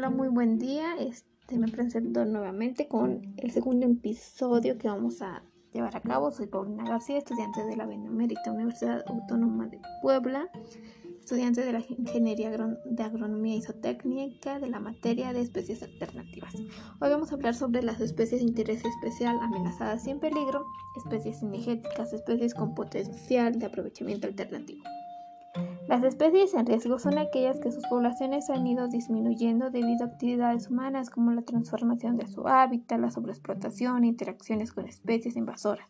Hola, muy buen día. Este me presento nuevamente con el segundo episodio que vamos a llevar a cabo. Soy Paulina García, estudiante de la Benemérita Universidad Autónoma de Puebla, estudiante de la Ingeniería de Agronomía Isotécnica de la materia de especies alternativas. Hoy vamos a hablar sobre las especies de interés especial amenazadas y en peligro, especies cinegéticas, especies con potencial de aprovechamiento alternativo. Las especies en riesgo son aquellas que sus poblaciones han ido disminuyendo debido a actividades humanas como la transformación de su hábitat, la sobreexplotación, interacciones con especies invasoras,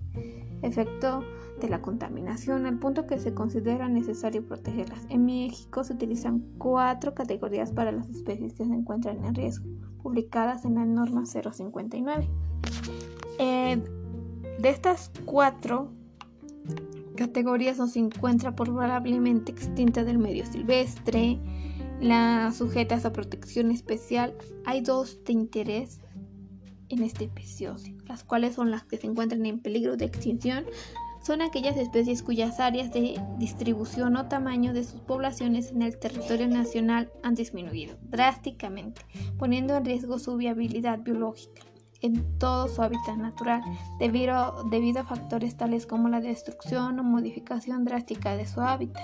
efecto de la contaminación al punto que se considera necesario protegerlas. En México se utilizan cuatro categorías para las especies que se encuentran en riesgo, publicadas en la norma 059. Eh, de estas cuatro categorías no se encuentra probablemente extinta del medio silvestre, las sujetas a protección especial. Hay dos de interés en este episodio, las cuales son las que se encuentran en peligro de extinción. Son aquellas especies cuyas áreas de distribución o tamaño de sus poblaciones en el territorio nacional han disminuido drásticamente, poniendo en riesgo su viabilidad biológica en todo su hábitat natural debido, a factores tales como la destrucción o modificación drástica de su hábitat,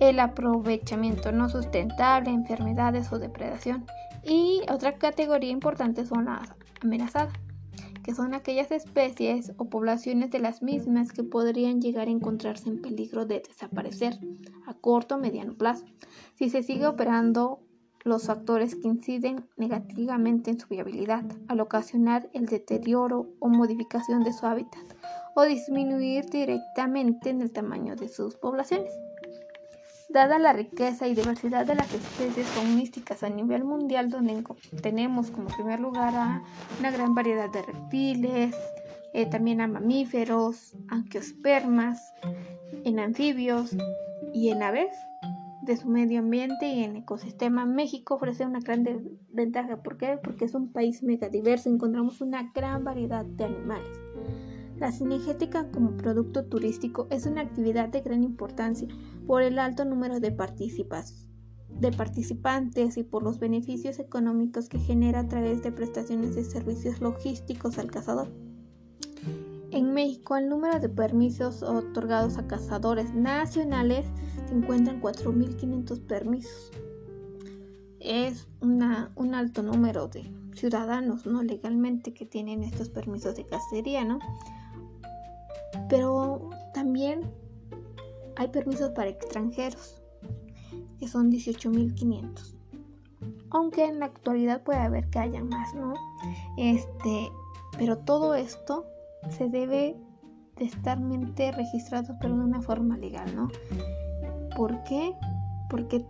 el aprovechamiento no sustentable, enfermedades o depredación. Y otra categoría importante son las amenazadas, que son aquellas especies o poblaciones de las mismas que podrían llegar a encontrarse en peligro de desaparecer a corto o mediano plazo si se sigue operando los factores que inciden negativamente en su viabilidad, al ocasionar el deterioro o modificación de su hábitat o disminuir directamente en el tamaño de sus poblaciones. Dada la riqueza y diversidad de las especies faunísticas a nivel mundial, donde tenemos como primer lugar a una gran variedad de reptiles, eh, también a mamíferos, angiospermas, en anfibios y en aves, de su medio ambiente y en ecosistema, México ofrece una gran ventaja. ¿Por qué? Porque es un país megadiverso, encontramos una gran variedad de animales. La cinegética como producto turístico es una actividad de gran importancia por el alto número de, de participantes y por los beneficios económicos que genera a través de prestaciones de servicios logísticos al cazador. En México, el número de permisos otorgados a cazadores nacionales se encuentran 4.500 permisos. Es una, un alto número de ciudadanos no legalmente que tienen estos permisos de cacería, ¿no? Pero también hay permisos para extranjeros, que son 18.500. Aunque en la actualidad puede haber que haya más, ¿no? Este, pero todo esto se debe de estar mente registrado pero de una forma legal, ¿no? ¿Por qué? Porque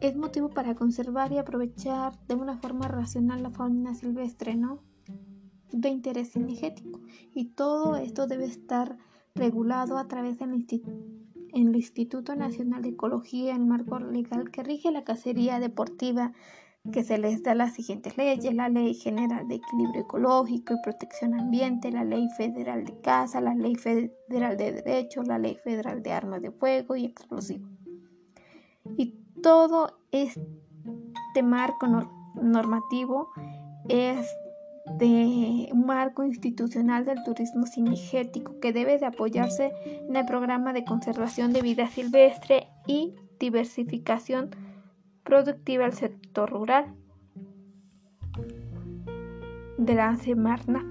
es motivo para conservar y aprovechar de una forma racional la fauna silvestre, ¿no? De interés energético. Y todo esto debe estar regulado a través del Instituto Nacional de Ecología, el marco legal que rige la cacería deportiva que se les da las siguientes leyes, la Ley General de Equilibrio Ecológico y Protección Ambiente, la Ley Federal de Caza, la Ley Federal de Derechos, la Ley Federal de Armas de Fuego y Explosivos. Y todo este marco normativo es de un marco institucional del turismo cinegético que debe de apoyarse en el programa de conservación de vida silvestre y diversificación productiva al sector rural de la Semarna.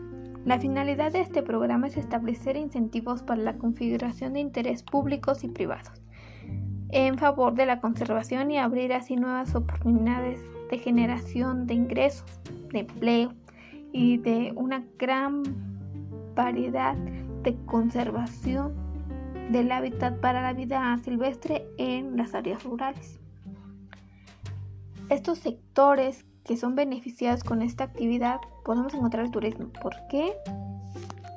La finalidad de este programa es establecer incentivos para la configuración de interés públicos y privados en favor de la conservación y abrir así nuevas oportunidades de generación de ingresos, de empleo y de una gran variedad de conservación del hábitat para la vida silvestre en las áreas rurales. Estos sectores que son beneficiados con esta actividad podemos encontrar el turismo. ¿Por qué?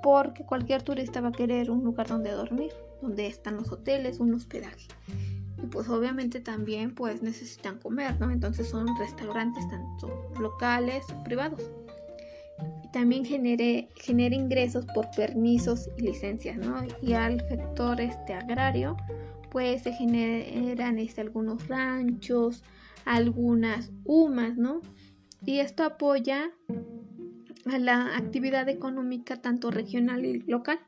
Porque cualquier turista va a querer un lugar donde dormir, donde están los hoteles, un hospedaje. Y pues obviamente también pues necesitan comer, ¿no? Entonces son restaurantes tanto locales privados. También genere, genera ingresos por permisos y licencias, ¿no? Y al sector este agrario pues se generan este, algunos ranchos, algunas UMAS, ¿no? Y esto apoya a la actividad económica tanto regional y local.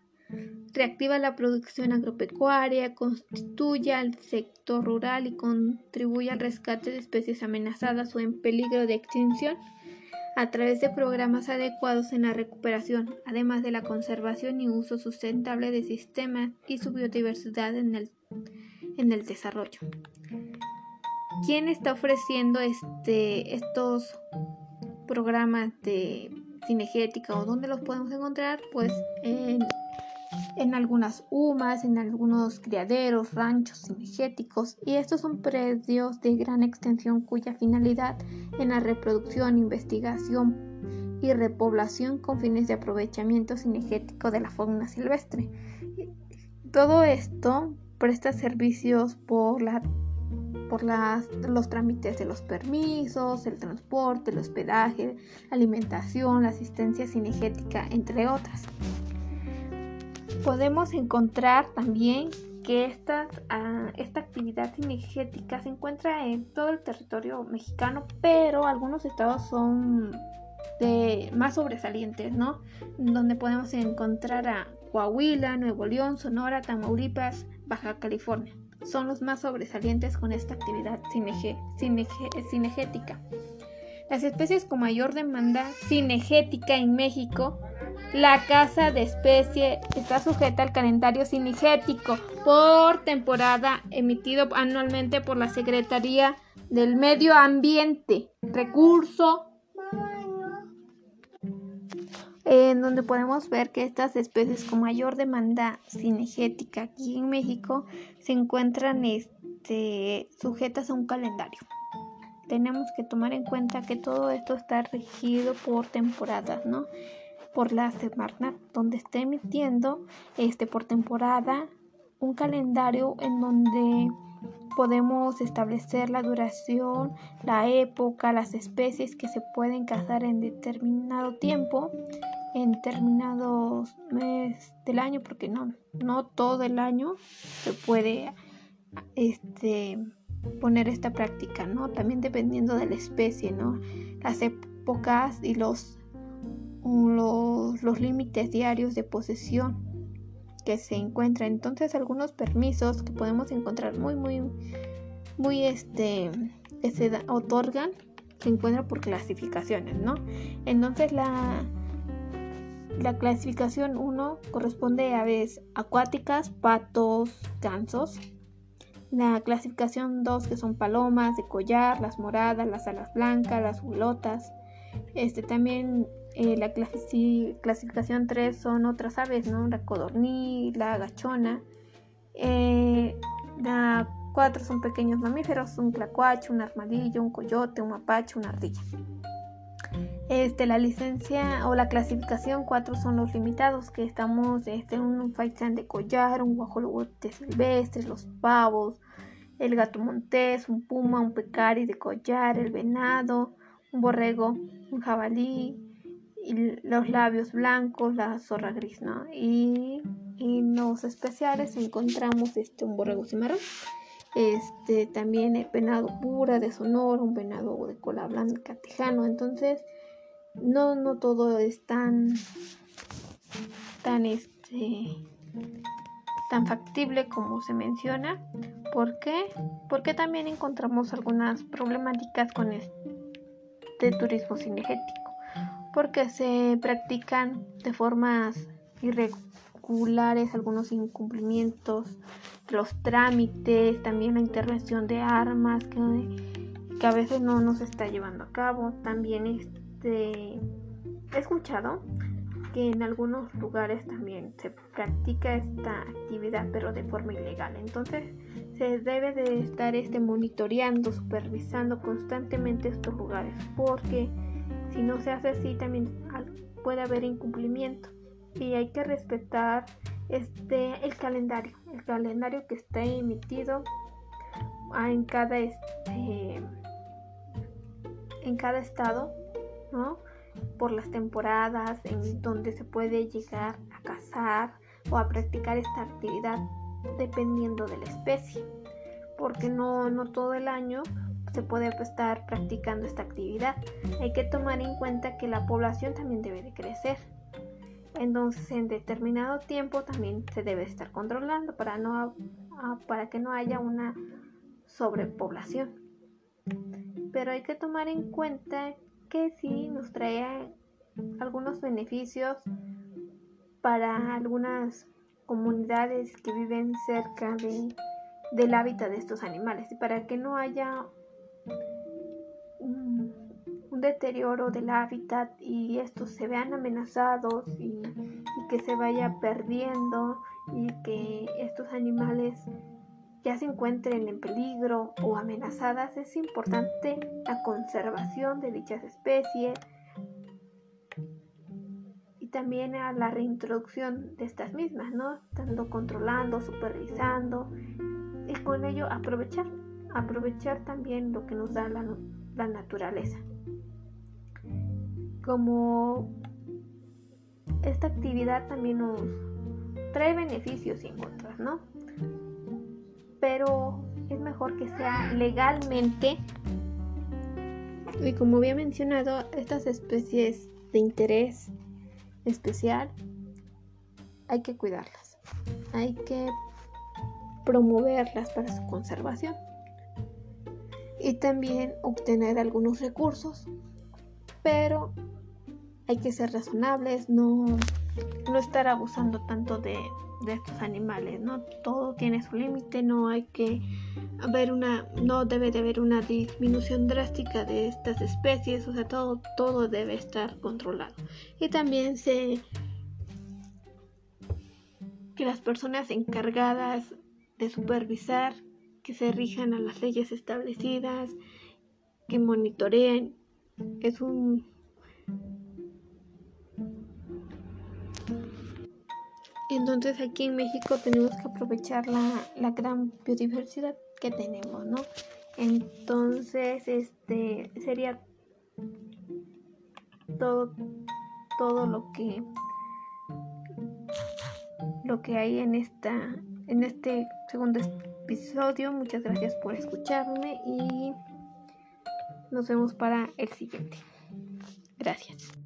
Reactiva la producción agropecuaria, constituye al sector rural y contribuye al rescate de especies amenazadas o en peligro de extinción a través de programas adecuados en la recuperación, además de la conservación y uso sustentable de sistemas y su biodiversidad en el, en el desarrollo. ¿Quién está ofreciendo este, estos programas de cinegética o dónde los podemos encontrar? Pues en en algunas humas, en algunos criaderos, ranchos cinegéticos y estos son predios de gran extensión cuya finalidad en la reproducción, investigación y repoblación con fines de aprovechamiento cinegético de la fauna silvestre. Todo esto presta servicios por la por las, los trámites de los permisos, el transporte, el hospedaje, la alimentación, la asistencia cinegética, entre otras podemos encontrar también que esta, ah, esta actividad cinegética se encuentra en todo el territorio mexicano, pero algunos estados son de más sobresalientes, ¿no? Donde podemos encontrar a Coahuila, Nuevo León, Sonora, Tamaulipas, Baja California. Son los más sobresalientes con esta actividad cinegética. Las especies con mayor demanda cinegética en México la casa de especie está sujeta al calendario cinegético por temporada emitido anualmente por la Secretaría del Medio Ambiente, Recurso, en donde podemos ver que estas especies con mayor demanda cinegética aquí en México se encuentran este, sujetas a un calendario. Tenemos que tomar en cuenta que todo esto está regido por temporadas, ¿no? por la semana donde está emitiendo este por temporada un calendario en donde podemos establecer la duración, la época, las especies que se pueden cazar en determinado tiempo, en determinados meses del año, porque no, no todo el año se puede este, poner esta práctica, ¿no? También dependiendo de la especie, ¿no? Las épocas y los los, los límites diarios de posesión que se encuentran. Entonces algunos permisos que podemos encontrar muy, muy, muy, este, que se otorgan, se encuentran por clasificaciones, ¿no? Entonces la, la clasificación 1 corresponde a aves acuáticas, patos, gansos. La clasificación 2 que son palomas de collar, las moradas, las alas blancas, las hulotas. Este también eh, la clasificación 3 son otras aves, ¿no? La codorniz, la agachona. Eh, la 4 son pequeños mamíferos, un tlacuache, un armadillo, un coyote, un mapache, una ardilla. Este, la licencia o la clasificación 4 son los limitados, que estamos este, un faisán de collar, un guajolote silvestre, los pavos, el gato montés, un puma, un pecari de collar, el venado, un borrego, un jabalí, y los labios blancos, la zorra gris, ¿no? Y, en los especiales encontramos este un borrego cimarrón, este también el venado pura de Sonora, un venado de cola blanca tejano, entonces no no todo es tan tan este tan factible como se menciona. ¿Por qué? Porque también encontramos algunas problemáticas con este turismo cinegético porque se practican de formas irregulares algunos incumplimientos los trámites, también la intervención de armas que, a veces no nos está llevando a cabo. También este, he escuchado que en algunos lugares también se practica esta actividad pero de forma ilegal. Entonces se debe de estar este, monitoreando, supervisando constantemente estos lugares porque si no se hace así, también puede haber incumplimiento y hay que respetar este el calendario, el calendario que está emitido en cada este en cada estado, ¿no? Por las temporadas en donde se puede llegar a cazar o a practicar esta actividad dependiendo de la especie, porque no, no todo el año se puede estar practicando esta actividad. Hay que tomar en cuenta que la población también debe de crecer. Entonces en determinado tiempo también se debe estar controlando para, no, para que no haya una sobrepoblación. Pero hay que tomar en cuenta que sí nos trae algunos beneficios para algunas comunidades que viven cerca de, del hábitat de estos animales y para que no haya deterioro del hábitat y estos se vean amenazados y, que se vaya perdiendo y que estos animales ya se encuentren en peligro o amenazadas, es importante la conservación de dichas especies y también a la reintroducción de estas mismas, ¿no? Estando controlando, supervisando y con ello aprovechar, aprovechar también lo que nos da la naturaleza. Como esta actividad también nos trae beneficios y contras, ¿no? pero es mejor que sea legalmente. Y como había mencionado, estas especies de interés especial hay que cuidarlas, hay que promoverlas para su conservación y también obtener algunos recursos, pero hay que ser razonables, no, no estar abusando tanto de, de estos animales, ¿no? Todo tiene su límite, no hay que haber una, no debe de haber una disminución drástica de estas especies, o sea, todo, todo debe estar controlado. Y también se que las personas encargadas de supervisar que se rijan a las leyes establecidas, que monitoreen, es un Entonces aquí en México tenemos que aprovechar la, gran biodiversidad que tenemos, ¿no? Entonces, este sería todo, todo lo que lo que hay en esta en este segundo episodio. Muchas gracias por escucharme y nos vemos para el siguiente. Gracias.